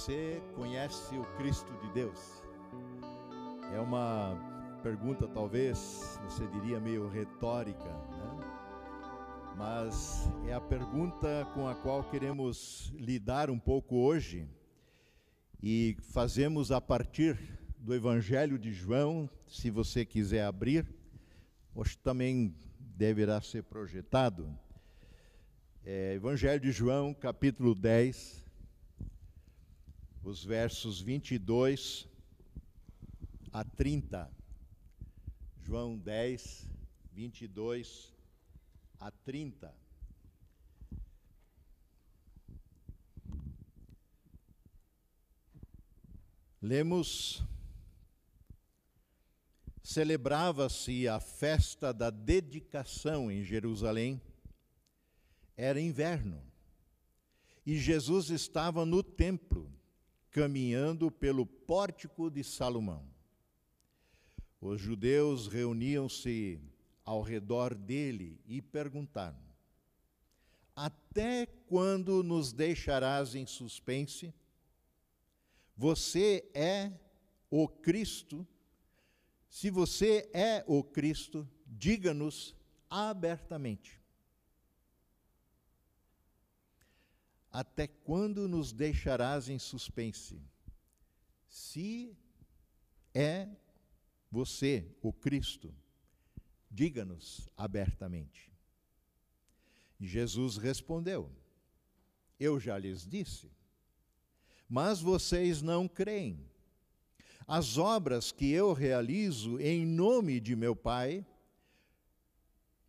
Você conhece o Cristo de Deus? É uma pergunta, talvez, você diria meio retórica, né? mas é a pergunta com a qual queremos lidar um pouco hoje e fazemos a partir do Evangelho de João, se você quiser abrir, hoje também deverá ser projetado. É, Evangelho de João, capítulo 10, os versos 22 a 30. João 10, 22 a 30. Lemos celebrava-se a festa da dedicação em Jerusalém. Era inverno. E Jesus estava no templo caminhando pelo pórtico de Salomão. Os judeus reuniam-se ao redor dele e perguntaram: Até quando nos deixarás em suspense? Você é o Cristo? Se você é o Cristo, diga-nos abertamente. Até quando nos deixarás em suspense? Se é você, o Cristo, diga-nos abertamente. Jesus respondeu: Eu já lhes disse, mas vocês não creem. As obras que eu realizo em nome de meu Pai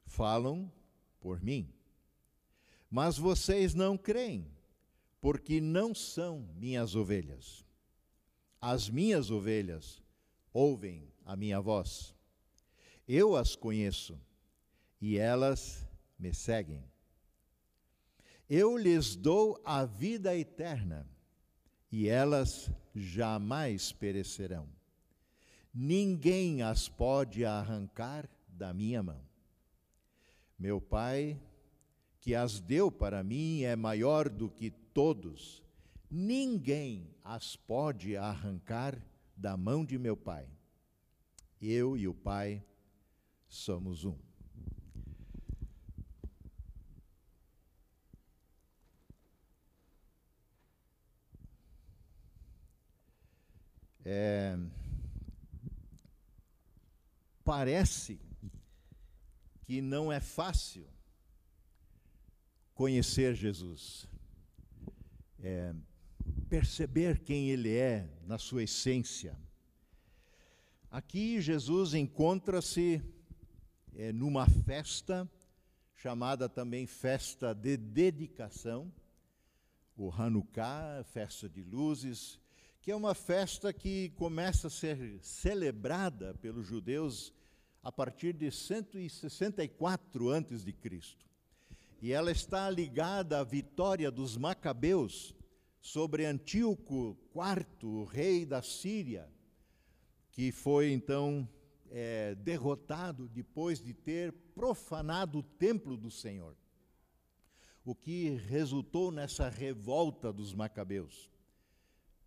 falam por mim. Mas vocês não creem, porque não são minhas ovelhas. As minhas ovelhas ouvem a minha voz. Eu as conheço e elas me seguem. Eu lhes dou a vida eterna e elas jamais perecerão. Ninguém as pode arrancar da minha mão. Meu Pai que as deu para mim é maior do que todos. Ninguém as pode arrancar da mão de meu Pai. Eu e o Pai somos um. É, parece que não é fácil conhecer Jesus, é, perceber quem Ele é na sua essência. Aqui Jesus encontra-se é, numa festa, chamada também festa de dedicação, o Hanukkah, festa de luzes, que é uma festa que começa a ser celebrada pelos judeus a partir de 164 antes de Cristo e ela está ligada à vitória dos Macabeus sobre Antíoco IV, rei da Síria, que foi então é, derrotado depois de ter profanado o templo do Senhor. O que resultou nessa revolta dos Macabeus.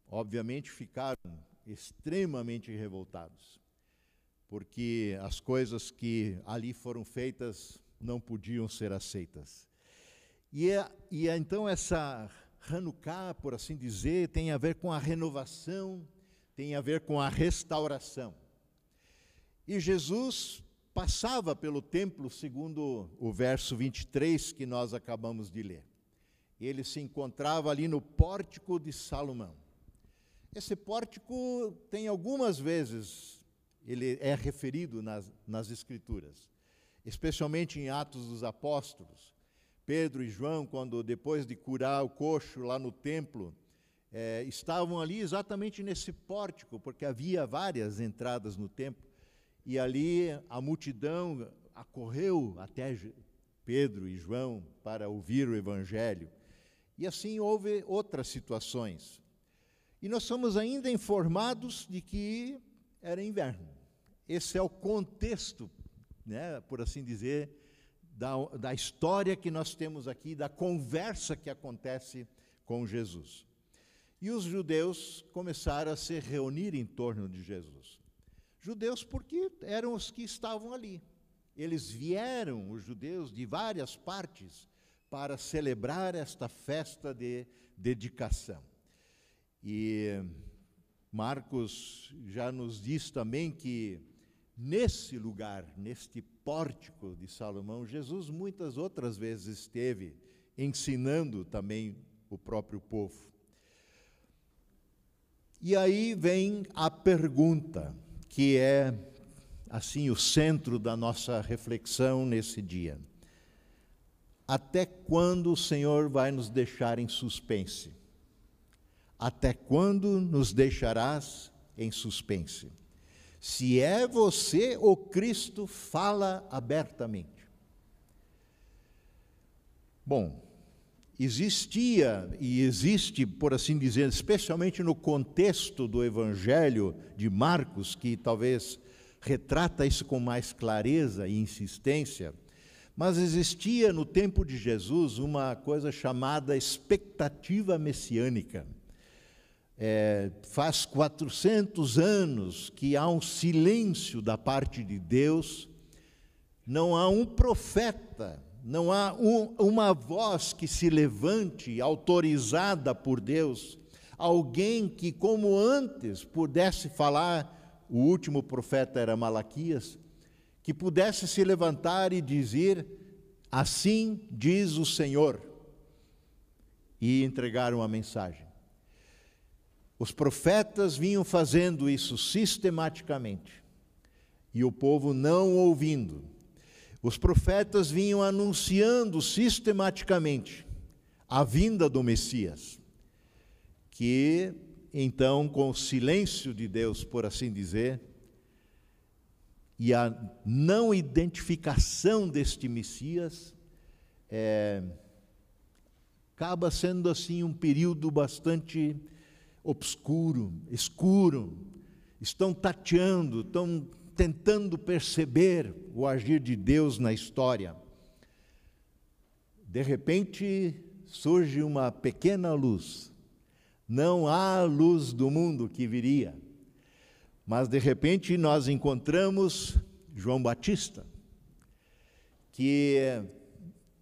Obviamente ficaram extremamente revoltados, porque as coisas que ali foram feitas não podiam ser aceitas. E, é, e é, então essa Hanukkah, por assim dizer, tem a ver com a renovação, tem a ver com a restauração. E Jesus passava pelo templo, segundo o verso 23 que nós acabamos de ler. Ele se encontrava ali no pórtico de Salomão. Esse pórtico tem algumas vezes, ele é referido nas, nas Escrituras especialmente em Atos dos Apóstolos. Pedro e João, quando depois de curar o coxo lá no templo, é, estavam ali exatamente nesse pórtico, porque havia várias entradas no templo, e ali a multidão acorreu até Pedro e João para ouvir o Evangelho. E assim houve outras situações. E nós somos ainda informados de que era inverno. Esse é o contexto né, por assim dizer, da, da história que nós temos aqui, da conversa que acontece com Jesus. E os judeus começaram a se reunir em torno de Jesus. Judeus porque eram os que estavam ali. Eles vieram, os judeus, de várias partes para celebrar esta festa de dedicação. E Marcos já nos diz também que nesse lugar, neste pórtico de Salomão, Jesus muitas outras vezes esteve ensinando também o próprio povo. E aí vem a pergunta, que é assim o centro da nossa reflexão nesse dia. Até quando o Senhor vai nos deixar em suspense? Até quando nos deixarás em suspense? Se é você o Cristo, fala abertamente. Bom, existia e existe, por assim dizer, especialmente no contexto do Evangelho de Marcos, que talvez retrata isso com mais clareza e insistência, mas existia no tempo de Jesus uma coisa chamada expectativa messiânica. É, faz 400 anos que há um silêncio da parte de Deus, não há um profeta, não há um, uma voz que se levante autorizada por Deus, alguém que, como antes, pudesse falar, o último profeta era Malaquias, que pudesse se levantar e dizer: Assim diz o Senhor, e entregar uma mensagem. Os profetas vinham fazendo isso sistematicamente, e o povo não ouvindo. Os profetas vinham anunciando sistematicamente a vinda do Messias, que então, com o silêncio de Deus, por assim dizer, e a não identificação deste Messias é, acaba sendo assim um período bastante obscuro, escuro. Estão tateando, estão tentando perceber o agir de Deus na história. De repente surge uma pequena luz. Não há luz do mundo que viria mas de repente nós encontramos João Batista, que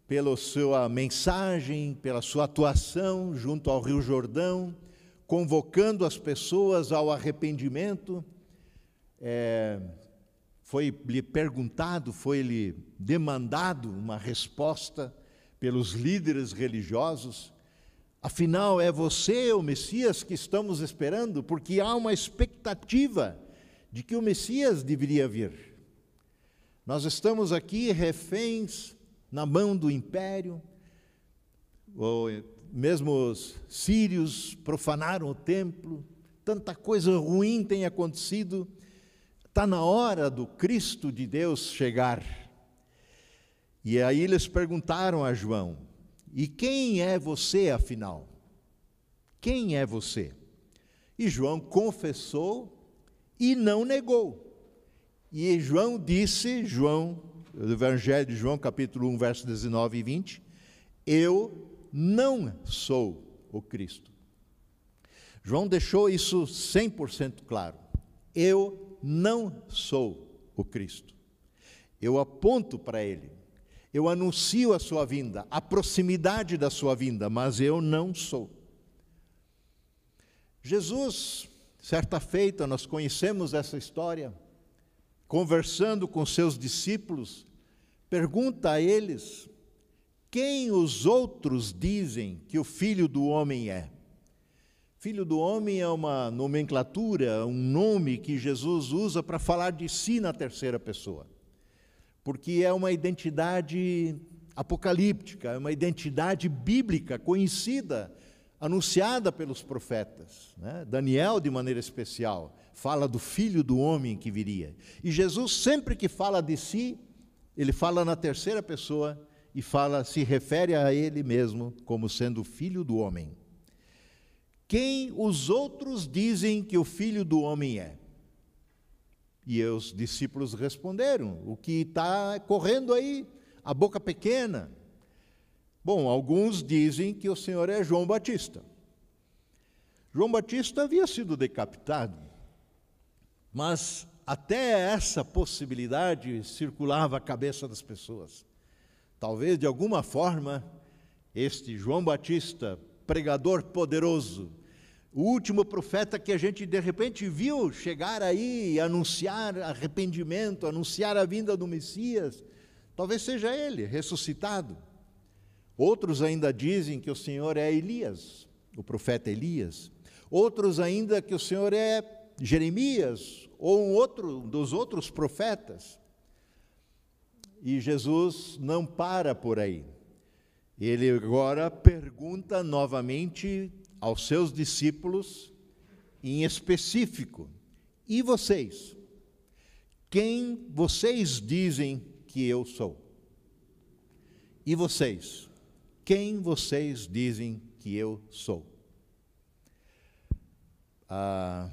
pela sua mensagem, pela sua atuação junto ao Rio Jordão, convocando as pessoas ao arrependimento, é, foi-lhe perguntado, foi-lhe demandado uma resposta pelos líderes religiosos Afinal, é você, o Messias, que estamos esperando, porque há uma expectativa de que o Messias deveria vir. Nós estamos aqui reféns na mão do império, mesmo os sírios profanaram o templo, tanta coisa ruim tem acontecido, está na hora do Cristo de Deus chegar. E aí eles perguntaram a João: e quem é você, afinal? Quem é você? E João confessou e não negou. E João disse, João, Evangelho de João, capítulo 1, versos 19 e 20, eu não sou o Cristo. João deixou isso 100% claro. Eu não sou o Cristo. Eu aponto para ele eu anuncio a sua vinda, a proximidade da sua vinda, mas eu não sou. Jesus, certa feita, nós conhecemos essa história, conversando com seus discípulos, pergunta a eles: quem os outros dizem que o filho do homem é? Filho do homem é uma nomenclatura, um nome que Jesus usa para falar de si na terceira pessoa porque é uma identidade apocalíptica, é uma identidade bíblica conhecida, anunciada pelos profetas. Né? Daniel, de maneira especial, fala do filho do homem que viria. E Jesus, sempre que fala de si, ele fala na terceira pessoa e fala, se refere a ele mesmo como sendo filho do homem. Quem os outros dizem que o filho do homem é? E os discípulos responderam: O que está correndo aí? A boca pequena. Bom, alguns dizem que o Senhor é João Batista. João Batista havia sido decapitado, mas até essa possibilidade circulava a cabeça das pessoas. Talvez de alguma forma este João Batista, pregador poderoso, o último profeta que a gente de repente viu chegar aí anunciar arrependimento, anunciar a vinda do Messias, talvez seja ele ressuscitado. Outros ainda dizem que o Senhor é Elias, o profeta Elias. Outros ainda que o Senhor é Jeremias ou um outro dos outros profetas. E Jesus não para por aí. Ele agora pergunta novamente aos seus discípulos, em específico: E vocês? Quem vocês dizem que eu sou? E vocês? Quem vocês dizem que eu sou? Ah,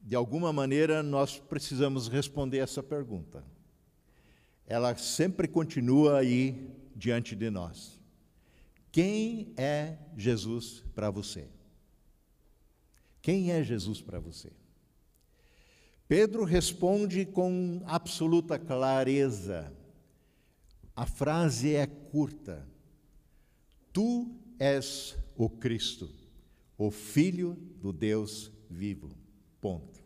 de alguma maneira, nós precisamos responder essa pergunta. Ela sempre continua aí diante de nós. Quem é Jesus para você? Quem é Jesus para você? Pedro responde com absoluta clareza. A frase é curta. Tu és o Cristo, o Filho do Deus vivo. Ponto.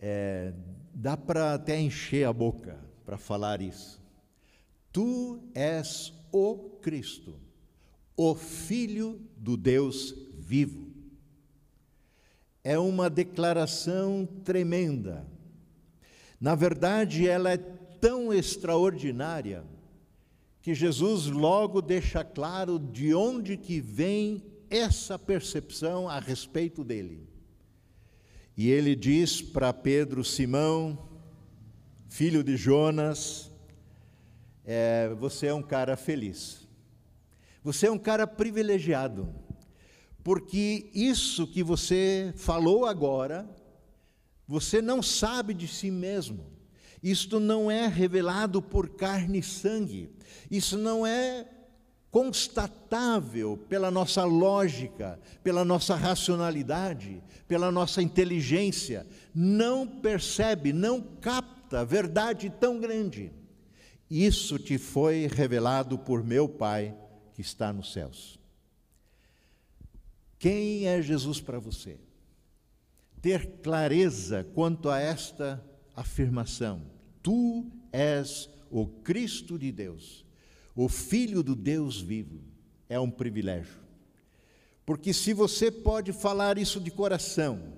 É, dá para até encher a boca para falar isso. Tu és o Cristo, o Filho do Deus vivo. É uma declaração tremenda. Na verdade, ela é tão extraordinária que Jesus logo deixa claro de onde que vem essa percepção a respeito dele. E ele diz para Pedro, Simão, filho de Jonas, é, você é um cara feliz. Você é um cara privilegiado, porque isso que você falou agora, você não sabe de si mesmo. Isto não é revelado por carne e sangue. Isso não é constatável pela nossa lógica, pela nossa racionalidade, pela nossa inteligência. Não percebe, não capta verdade tão grande. Isso te foi revelado por meu Pai que está nos céus. Quem é Jesus para você? Ter clareza quanto a esta afirmação: Tu és o Cristo de Deus, o Filho do Deus vivo, é um privilégio. Porque se você pode falar isso de coração,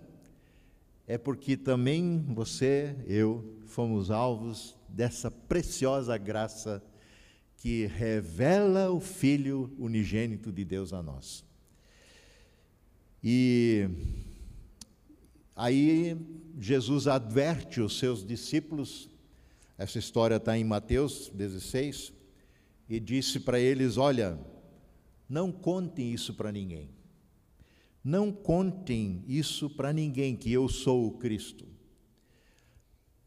é porque também você, eu, fomos alvos dessa preciosa graça que revela o Filho unigênito de Deus a nós. E aí Jesus adverte os seus discípulos, essa história está em Mateus 16, e disse para eles: Olha, não contem isso para ninguém. Não contem isso para ninguém, que eu sou o Cristo.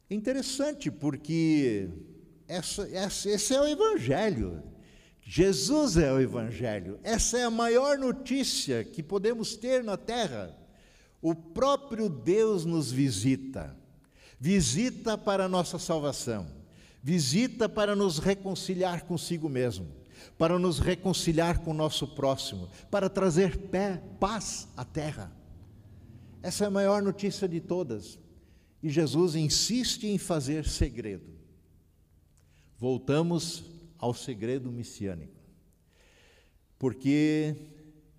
Interessante, porque essa, essa, esse é o Evangelho. Jesus é o Evangelho. Essa é a maior notícia que podemos ter na terra. O próprio Deus nos visita. Visita para a nossa salvação. Visita para nos reconciliar consigo mesmo. Para nos reconciliar com o nosso próximo. Para trazer pé, paz à terra. Essa é a maior notícia de todas. E Jesus insiste em fazer segredo. Voltamos ao segredo messiânico. Porque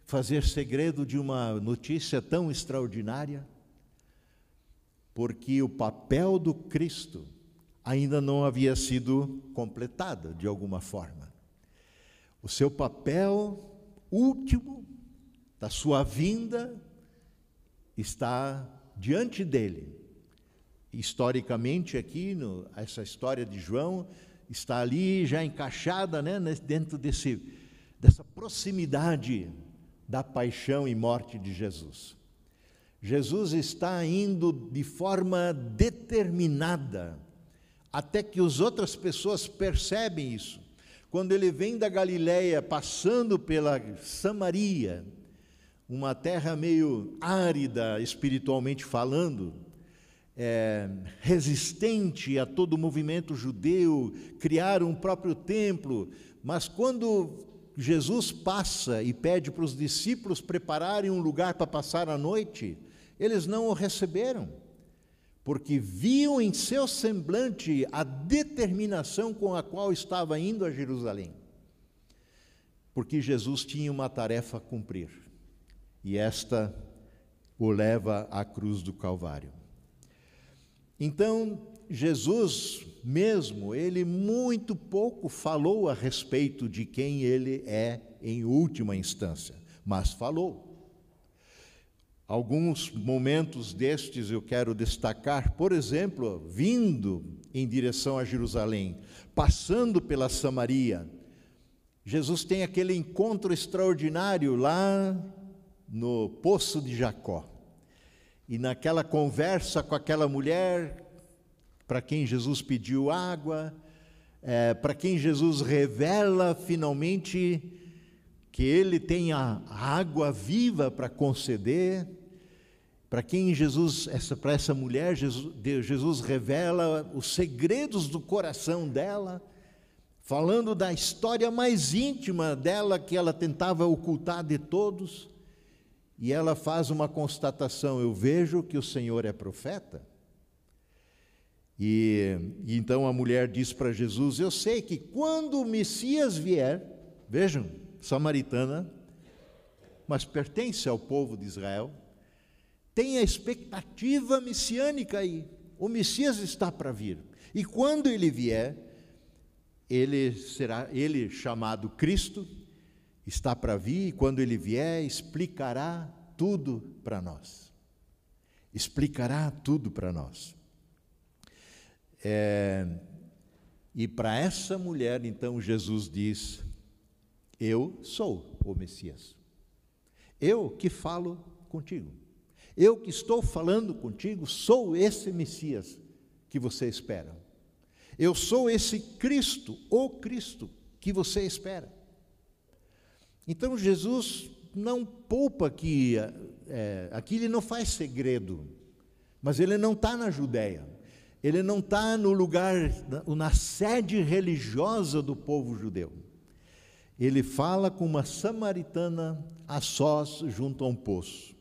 fazer segredo de uma notícia tão extraordinária? Porque o papel do Cristo ainda não havia sido completado de alguma forma. O seu papel último da sua vinda está diante dele historicamente aqui, no, essa história de João está ali já encaixada né, dentro desse, dessa proximidade da paixão e morte de Jesus. Jesus está indo de forma determinada, até que as outras pessoas percebem isso. Quando ele vem da Galiléia, passando pela Samaria, uma terra meio árida espiritualmente falando, é, resistente a todo o movimento judeu, criaram um próprio templo, mas quando Jesus passa e pede para os discípulos prepararem um lugar para passar a noite, eles não o receberam, porque viam em seu semblante a determinação com a qual estava indo a Jerusalém. Porque Jesus tinha uma tarefa a cumprir, e esta o leva à cruz do Calvário. Então, Jesus mesmo, ele muito pouco falou a respeito de quem ele é em última instância, mas falou. Alguns momentos destes eu quero destacar, por exemplo, vindo em direção a Jerusalém, passando pela Samaria, Jesus tem aquele encontro extraordinário lá no poço de Jacó. E naquela conversa com aquela mulher, para quem Jesus pediu água, é, para quem Jesus revela finalmente que Ele tem a água viva para conceder, para quem Jesus, essa, para essa mulher, Jesus, Jesus revela os segredos do coração dela, falando da história mais íntima dela que ela tentava ocultar de todos e ela faz uma constatação: Eu vejo que o Senhor é profeta. E, e então a mulher diz para Jesus: Eu sei que quando o Messias vier, vejam, samaritana, mas pertence ao povo de Israel, tem a expectativa messiânica aí. O Messias está para vir. E quando ele vier, ele será ele chamado Cristo, está para vir, e quando ele vier, explicará tudo para nós. Explicará tudo para nós. É, e para essa mulher, então, Jesus diz: Eu sou o Messias. Eu que falo contigo. Eu que estou falando contigo, sou esse Messias que você espera. Eu sou esse Cristo, o Cristo que você espera. Então Jesus não poupa aqui, é, aqui ele não faz segredo, mas ele não está na Judéia, ele não está no lugar, na sede religiosa do povo judeu. Ele fala com uma samaritana a sós junto a um poço.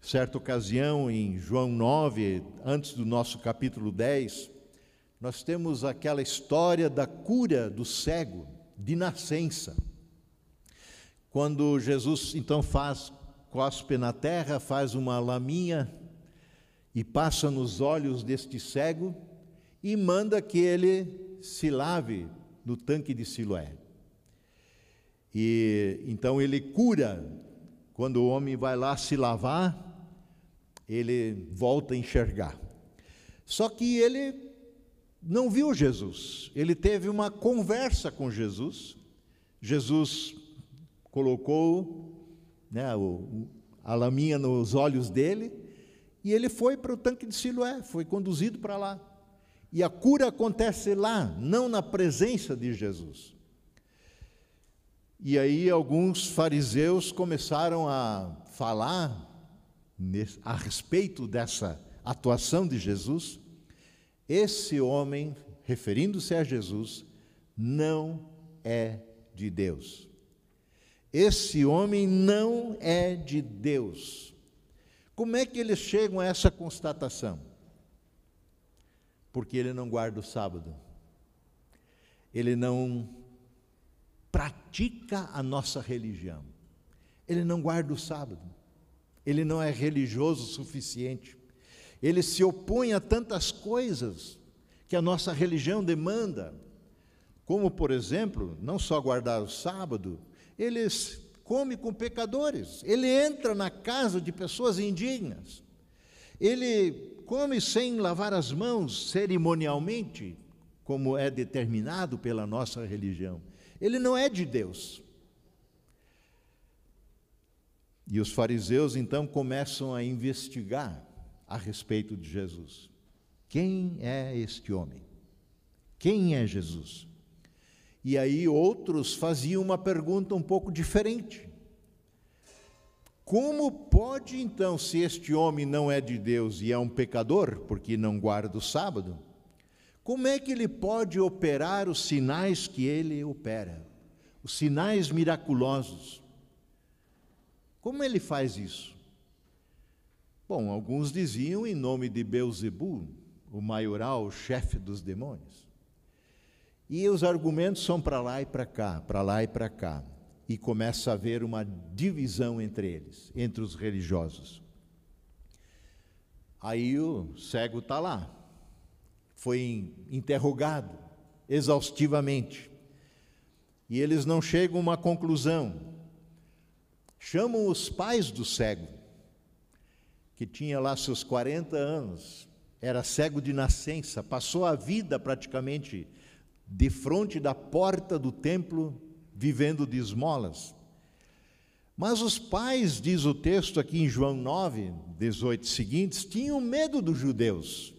Certa ocasião, em João 9, antes do nosso capítulo 10, nós temos aquela história da cura do cego de nascença. Quando Jesus então faz, cospe na terra, faz uma laminha e passa nos olhos deste cego e manda que ele se lave no tanque de Siloé. E então ele cura. Quando o homem vai lá se lavar, ele volta a enxergar. Só que ele não viu Jesus. Ele teve uma conversa com Jesus. Jesus colocou né, a laminha nos olhos dele e ele foi para o tanque de Siloé, foi conduzido para lá. E a cura acontece lá, não na presença de Jesus. E aí alguns fariseus começaram a falar a respeito dessa atuação de Jesus. Esse homem, referindo-se a Jesus, não é de Deus. Esse homem não é de Deus. Como é que eles chegam a essa constatação? Porque ele não guarda o sábado, ele não pratica a nossa religião, ele não guarda o sábado, ele não é religioso o suficiente, ele se opõe a tantas coisas que a nossa religião demanda, como, por exemplo, não só guardar o sábado, ele come com pecadores, ele entra na casa de pessoas indignas, ele come sem lavar as mãos cerimonialmente, como é determinado pela nossa religião. Ele não é de Deus. E os fariseus então começam a investigar a respeito de Jesus. Quem é este homem? Quem é Jesus? E aí outros faziam uma pergunta um pouco diferente. Como pode então, se este homem não é de Deus e é um pecador, porque não guarda o sábado, como é que ele pode operar os sinais que ele opera? Os sinais miraculosos. Como ele faz isso? Bom, alguns diziam em nome de Beuzebu, o maioral, o chefe dos demônios. E os argumentos são para lá e para cá, para lá e para cá e começa a haver uma divisão entre eles, entre os religiosos. Aí o cego está lá, foi interrogado exaustivamente, e eles não chegam a uma conclusão. Chamam os pais do cego, que tinha lá seus 40 anos, era cego de nascença, passou a vida praticamente de frente da porta do templo vivendo de esmolas. Mas os pais, diz o texto aqui em João 9, 18 seguintes, tinham medo dos judeus,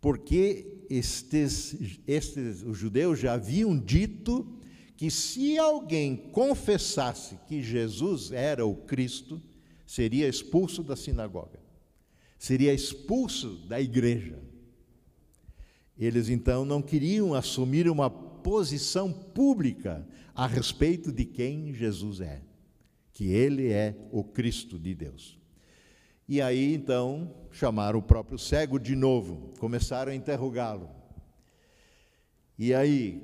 porque estes, estes, os judeus já haviam dito que se alguém confessasse que Jesus era o Cristo, seria expulso da sinagoga, seria expulso da igreja. Eles então não queriam assumir uma posição pública a respeito de quem Jesus é, que ele é o Cristo de Deus. E aí então chamaram o próprio cego de novo, começaram a interrogá-lo. E aí,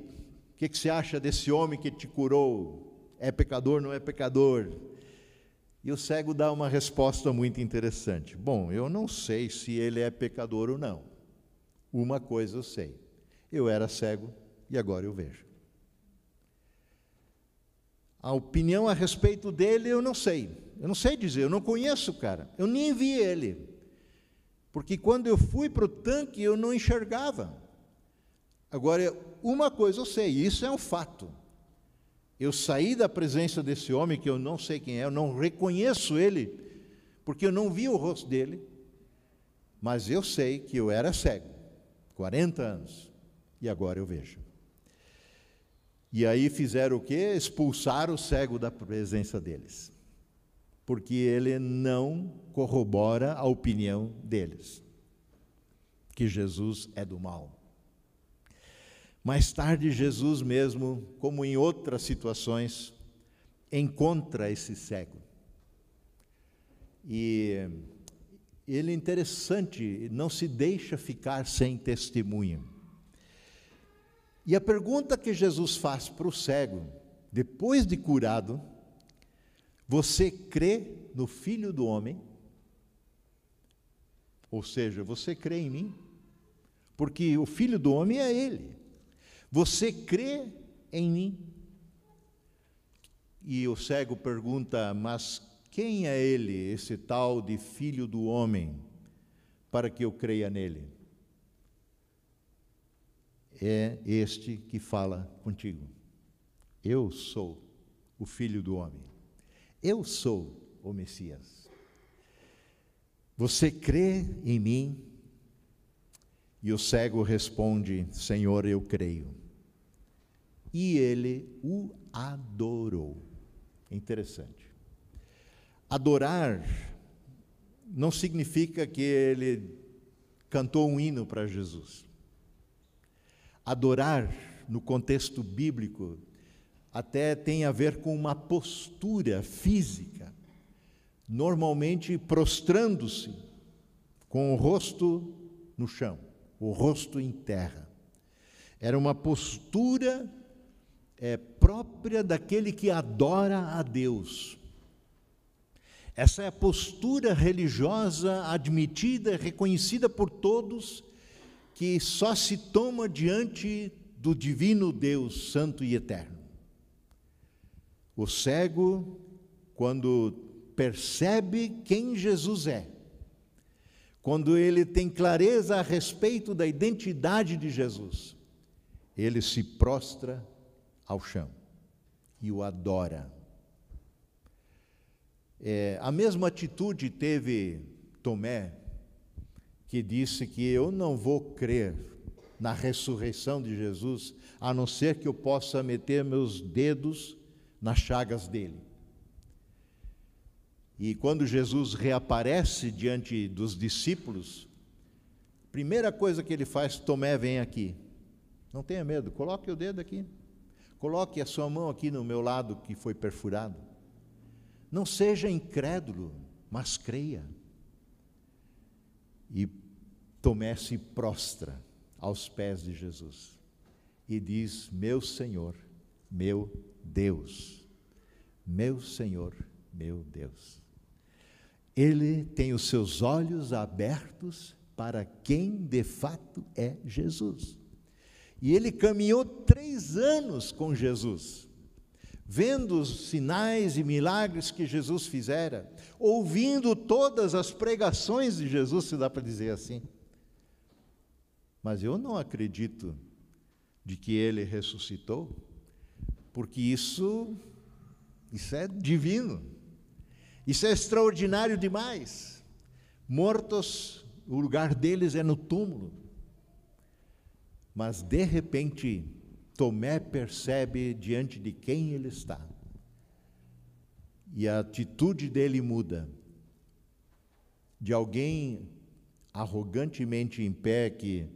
o que, que você acha desse homem que te curou? É pecador, não é pecador? E o cego dá uma resposta muito interessante. Bom, eu não sei se ele é pecador ou não. Uma coisa eu sei: eu era cego e agora eu vejo. A opinião a respeito dele eu não sei. Eu não sei dizer, eu não conheço o cara. Eu nem vi ele. Porque quando eu fui para o tanque eu não enxergava. Agora, uma coisa eu sei, isso é um fato. Eu saí da presença desse homem que eu não sei quem é, eu não reconheço ele, porque eu não vi o rosto dele, mas eu sei que eu era cego, 40 anos, e agora eu vejo. E aí fizeram o quê? Expulsaram o cego da presença deles. Porque ele não corrobora a opinião deles. Que Jesus é do mal. Mais tarde, Jesus mesmo, como em outras situações, encontra esse cego. E ele é interessante, não se deixa ficar sem testemunho. E a pergunta que Jesus faz para o cego, depois de curado, você crê no Filho do Homem? Ou seja, você crê em mim? Porque o Filho do Homem é Ele. Você crê em mim? E o cego pergunta: Mas quem é Ele, esse tal de Filho do Homem, para que eu creia nele? é este que fala contigo. Eu sou o Filho do Homem. Eu sou o Messias. Você crê em mim? E o cego responde: Senhor, eu creio. E ele o adorou. Interessante. Adorar não significa que ele cantou um hino para Jesus. Adorar, no contexto bíblico, até tem a ver com uma postura física, normalmente prostrando-se, com o rosto no chão, o rosto em terra. Era uma postura é, própria daquele que adora a Deus. Essa é a postura religiosa admitida, reconhecida por todos que só se toma diante do divino Deus santo e eterno. O cego, quando percebe quem Jesus é, quando ele tem clareza a respeito da identidade de Jesus, ele se prostra ao chão e o adora. É, a mesma atitude teve Tomé que disse que eu não vou crer na ressurreição de Jesus, a não ser que eu possa meter meus dedos nas chagas dele. E quando Jesus reaparece diante dos discípulos, primeira coisa que ele faz, Tomé, vem aqui. Não tenha medo, coloque o dedo aqui. Coloque a sua mão aqui no meu lado que foi perfurado. Não seja incrédulo, mas creia. E Tomé se prostra aos pés de Jesus e diz: Meu Senhor, meu Deus. Meu Senhor, meu Deus. Ele tem os seus olhos abertos para quem de fato é Jesus. E ele caminhou três anos com Jesus, vendo os sinais e milagres que Jesus fizera, ouvindo todas as pregações de Jesus, se dá para dizer assim. Mas eu não acredito de que ele ressuscitou, porque isso isso é divino. Isso é extraordinário demais. Mortos, o lugar deles é no túmulo. Mas de repente, Tomé percebe diante de quem ele está. E a atitude dele muda. De alguém arrogantemente em pé que,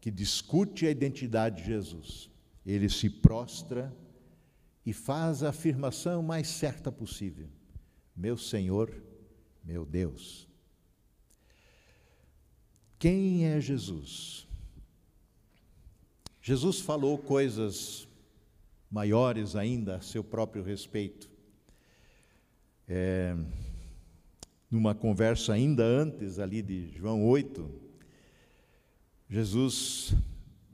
que discute a identidade de Jesus. Ele se prostra e faz a afirmação mais certa possível: Meu Senhor, meu Deus. Quem é Jesus? Jesus falou coisas maiores ainda a seu próprio respeito. É, numa conversa ainda antes ali de João 8, Jesus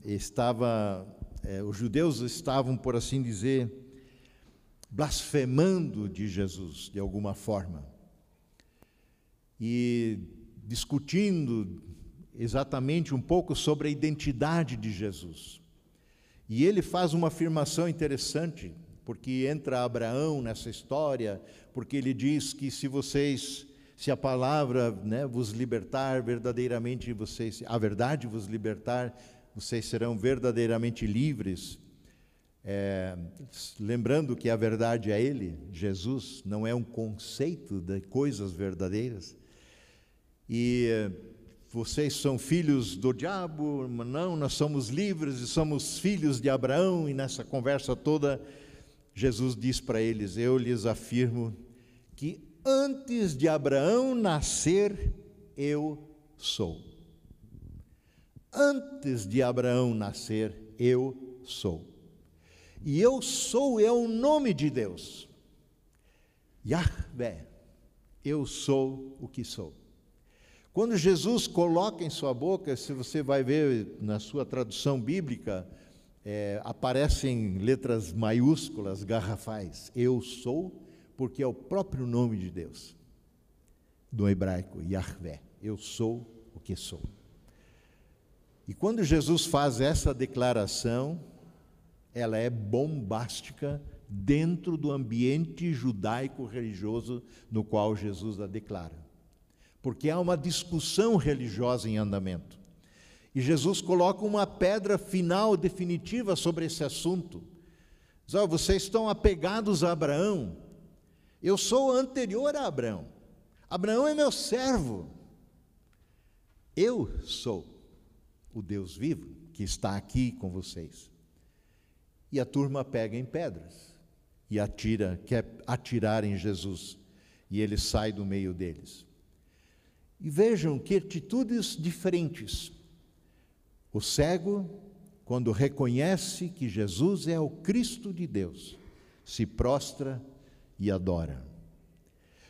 estava, é, os judeus estavam, por assim dizer, blasfemando de Jesus de alguma forma e discutindo exatamente um pouco sobre a identidade de Jesus. E ele faz uma afirmação interessante, porque entra Abraão nessa história, porque ele diz que se vocês, se a palavra né, vos libertar, verdadeiramente vocês, a verdade vos libertar, vocês serão verdadeiramente livres. É, lembrando que a verdade é Ele, Jesus, não é um conceito de coisas verdadeiras. E é, vocês são filhos do diabo, não, nós somos livres e somos filhos de Abraão. E nessa conversa toda, Jesus diz para eles: Eu lhes afirmo que antes de Abraão nascer, eu sou. Antes de Abraão nascer, eu sou. E eu sou é o nome de Deus. Yahvé, eu sou o que sou. Quando Jesus coloca em sua boca, se você vai ver na sua tradução bíblica, é, aparecem letras maiúsculas, garrafais. Eu sou, porque é o próprio nome de Deus. Do hebraico, Yahvé. Eu sou o que sou. E quando Jesus faz essa declaração, ela é bombástica dentro do ambiente judaico-religioso no qual Jesus a declara. Porque há uma discussão religiosa em andamento. E Jesus coloca uma pedra final, definitiva sobre esse assunto. Diz: oh, vocês estão apegados a Abraão. Eu sou anterior a Abraão. Abraão é meu servo. Eu sou o Deus vivo que está aqui com vocês e a turma pega em pedras e atira, quer atirar em Jesus, e ele sai do meio deles. E vejam que atitudes diferentes. O cego, quando reconhece que Jesus é o Cristo de Deus, se prostra e adora.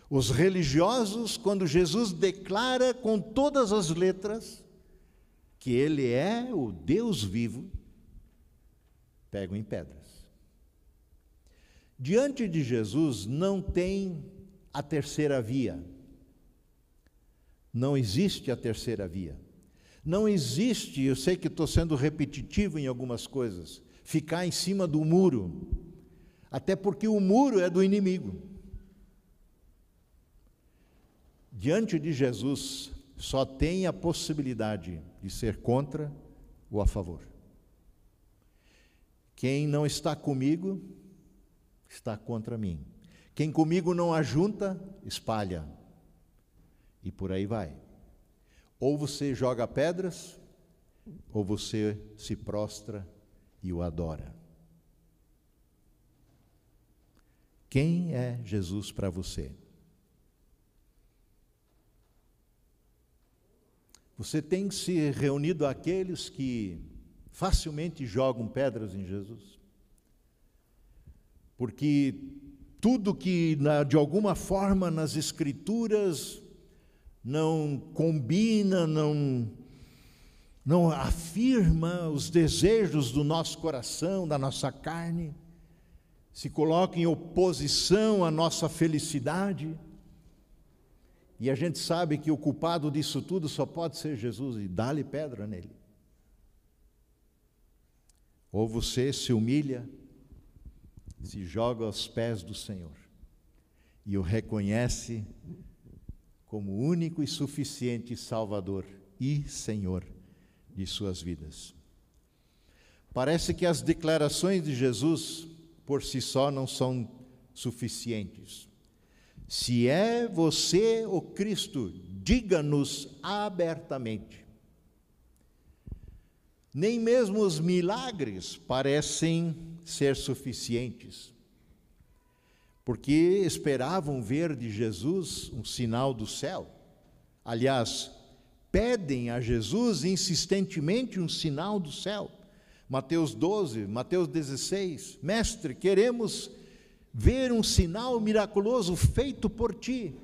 Os religiosos, quando Jesus declara com todas as letras que Ele é o Deus vivo, pegam em pedras. Diante de Jesus não tem a terceira via. Não existe a terceira via. Não existe, eu sei que estou sendo repetitivo em algumas coisas, ficar em cima do muro, até porque o muro é do inimigo. Diante de Jesus, só tem a possibilidade de ser contra ou a favor. Quem não está comigo está contra mim. Quem comigo não ajunta, espalha. E por aí vai. Ou você joga pedras, ou você se prostra e o adora. Quem é Jesus para você? Você tem se reunido àqueles que facilmente jogam pedras em Jesus? Porque tudo que de alguma forma nas Escrituras não combina, não, não afirma os desejos do nosso coração, da nossa carne, se coloca em oposição à nossa felicidade, e a gente sabe que o culpado disso tudo só pode ser Jesus e dá-lhe pedra nele. Ou você se humilha, se joga aos pés do Senhor e o reconhece como único e suficiente Salvador e Senhor de suas vidas. Parece que as declarações de Jesus por si só não são suficientes. Se é você o Cristo, diga-nos abertamente. Nem mesmo os milagres parecem ser suficientes, porque esperavam ver de Jesus um sinal do céu. Aliás, pedem a Jesus insistentemente um sinal do céu. Mateus 12, Mateus 16, Mestre, queremos ver um sinal miraculoso feito por ti.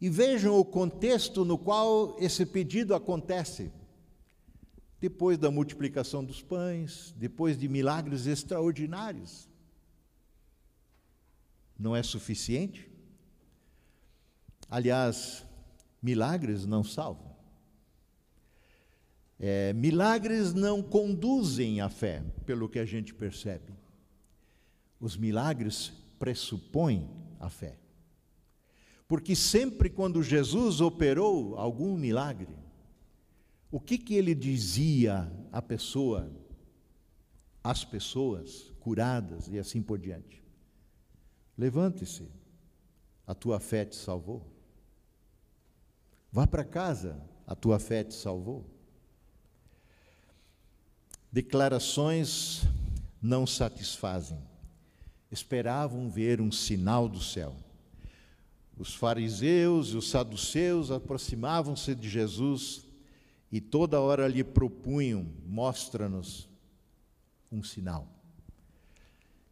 E vejam o contexto no qual esse pedido acontece. Depois da multiplicação dos pães, depois de milagres extraordinários. Não é suficiente? Aliás, milagres não salvam. É, milagres não conduzem à fé, pelo que a gente percebe. Os milagres pressupõem a fé. Porque sempre quando Jesus operou algum milagre, o que, que ele dizia à pessoa, às pessoas curadas e assim por diante? Levante-se, a tua fé te salvou. Vá para casa, a tua fé te salvou. Declarações não satisfazem esperavam ver um sinal do céu. Os fariseus e os saduceus aproximavam-se de Jesus e toda hora lhe propunham: mostra-nos um sinal.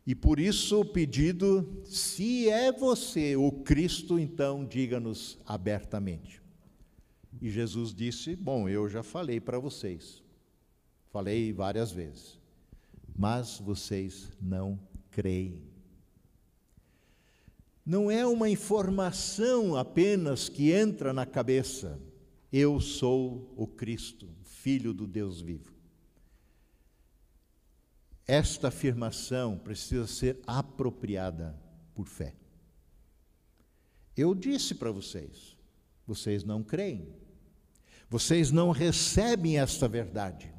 E por isso o pedido: se é você o Cristo, então diga-nos abertamente. E Jesus disse: Bom, eu já falei para vocês, falei várias vezes, mas vocês não creem. Não é uma informação apenas que entra na cabeça. Eu sou o Cristo, Filho do Deus vivo. Esta afirmação precisa ser apropriada por fé. Eu disse para vocês, vocês não creem, vocês não recebem esta verdade,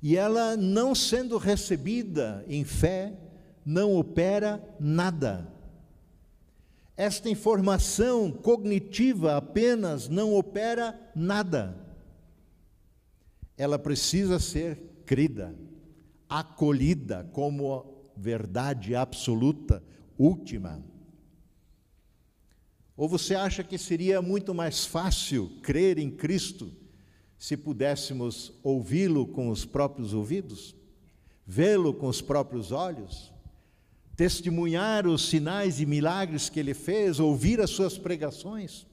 e ela não sendo recebida em fé, não opera nada. Esta informação cognitiva apenas não opera nada. Ela precisa ser crida, acolhida como verdade absoluta, última. Ou você acha que seria muito mais fácil crer em Cristo se pudéssemos ouvi-lo com os próprios ouvidos, vê-lo com os próprios olhos? Testemunhar os sinais e milagres que ele fez, ouvir as suas pregações,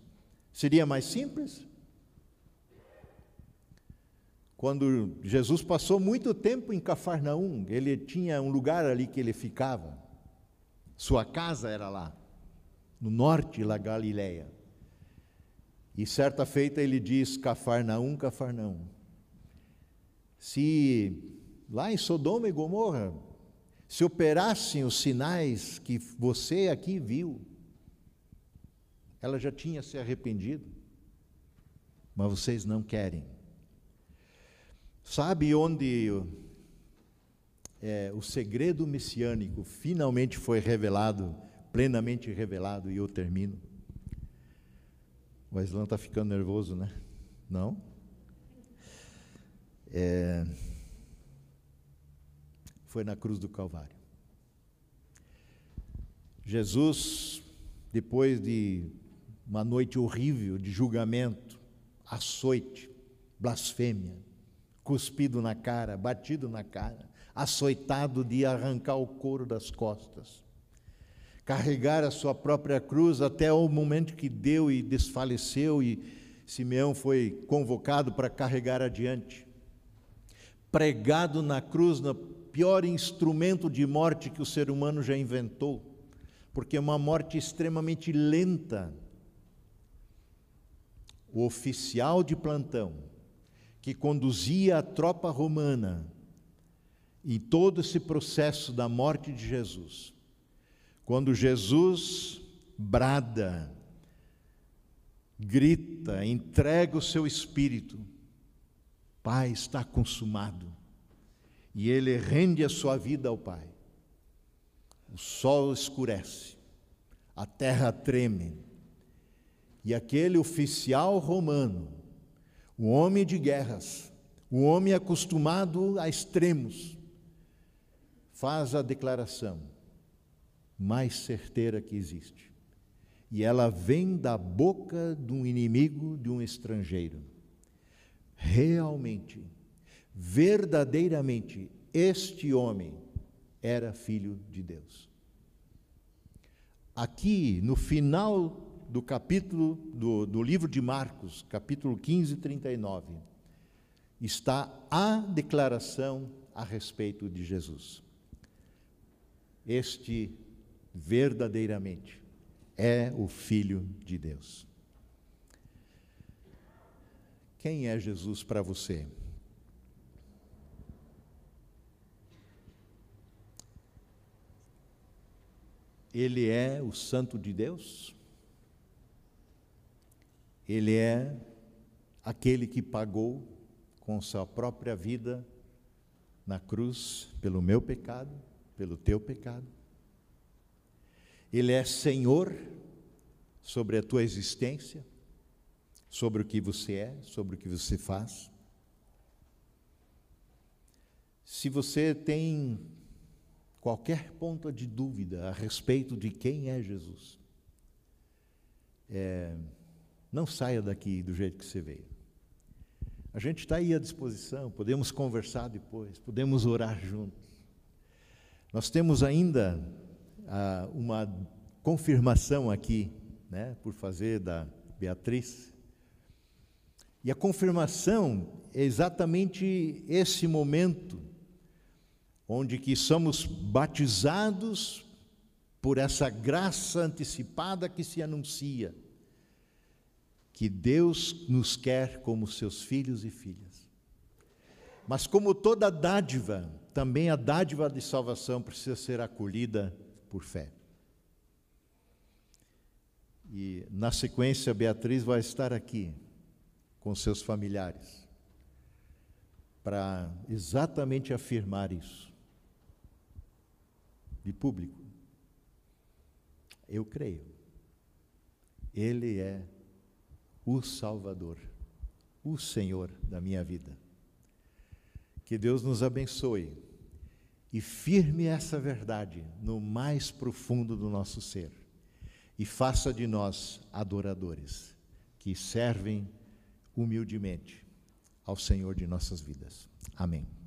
seria mais simples? Quando Jesus passou muito tempo em Cafarnaum, ele tinha um lugar ali que ele ficava. Sua casa era lá, no norte da Galileia. E certa feita ele diz: Cafarnaum, Cafarnaum. Se lá em Sodoma e Gomorra se operassem os sinais que você aqui viu, ela já tinha se arrependido, mas vocês não querem. Sabe onde é, o segredo messiânico finalmente foi revelado plenamente revelado, e eu termino. O Aslan está ficando nervoso, né? Não? É, foi na cruz do Calvário. Jesus, depois de uma noite horrível de julgamento, açoite, blasfêmia, cuspido na cara, batido na cara, açoitado de arrancar o couro das costas, carregar a sua própria cruz até o momento que deu e desfaleceu e Simeão foi convocado para carregar adiante. Pregado na cruz, no pior instrumento de morte que o ser humano já inventou, porque é uma morte extremamente lenta. O oficial de plantão, que conduzia a tropa romana em todo esse processo da morte de Jesus, quando Jesus brada, grita, entrega o seu espírito, Pai, está consumado. E ele rende a sua vida ao Pai. O sol escurece, a terra treme, e aquele oficial romano, o homem de guerras, o homem acostumado a extremos, faz a declaração: mais certeira que existe. E ela vem da boca de um inimigo, de um estrangeiro. Realmente, verdadeiramente, este homem era filho de Deus. Aqui, no final do capítulo do, do livro de Marcos, capítulo 15, 39, está a declaração a respeito de Jesus. Este verdadeiramente é o Filho de Deus. Quem é Jesus para você? Ele é o Santo de Deus? Ele é aquele que pagou com sua própria vida na cruz pelo meu pecado, pelo teu pecado? Ele é Senhor sobre a tua existência, sobre o que você é, sobre o que você faz. Se você tem qualquer ponto de dúvida a respeito de quem é Jesus, é, não saia daqui do jeito que você veio. A gente está aí à disposição, podemos conversar depois, podemos orar juntos. Nós temos ainda ah, uma confirmação aqui, né, por fazer da Beatriz. E a confirmação é exatamente esse momento onde que somos batizados por essa graça antecipada que se anuncia, que Deus nos quer como seus filhos e filhas. Mas como toda dádiva, também a dádiva de salvação precisa ser acolhida por fé. E na sequência, Beatriz vai estar aqui com seus familiares para exatamente afirmar isso de público. Eu creio. Ele é o Salvador, o Senhor da minha vida. Que Deus nos abençoe e firme essa verdade no mais profundo do nosso ser e faça de nós adoradores que servem humildemente ao Senhor de nossas vidas. Amém.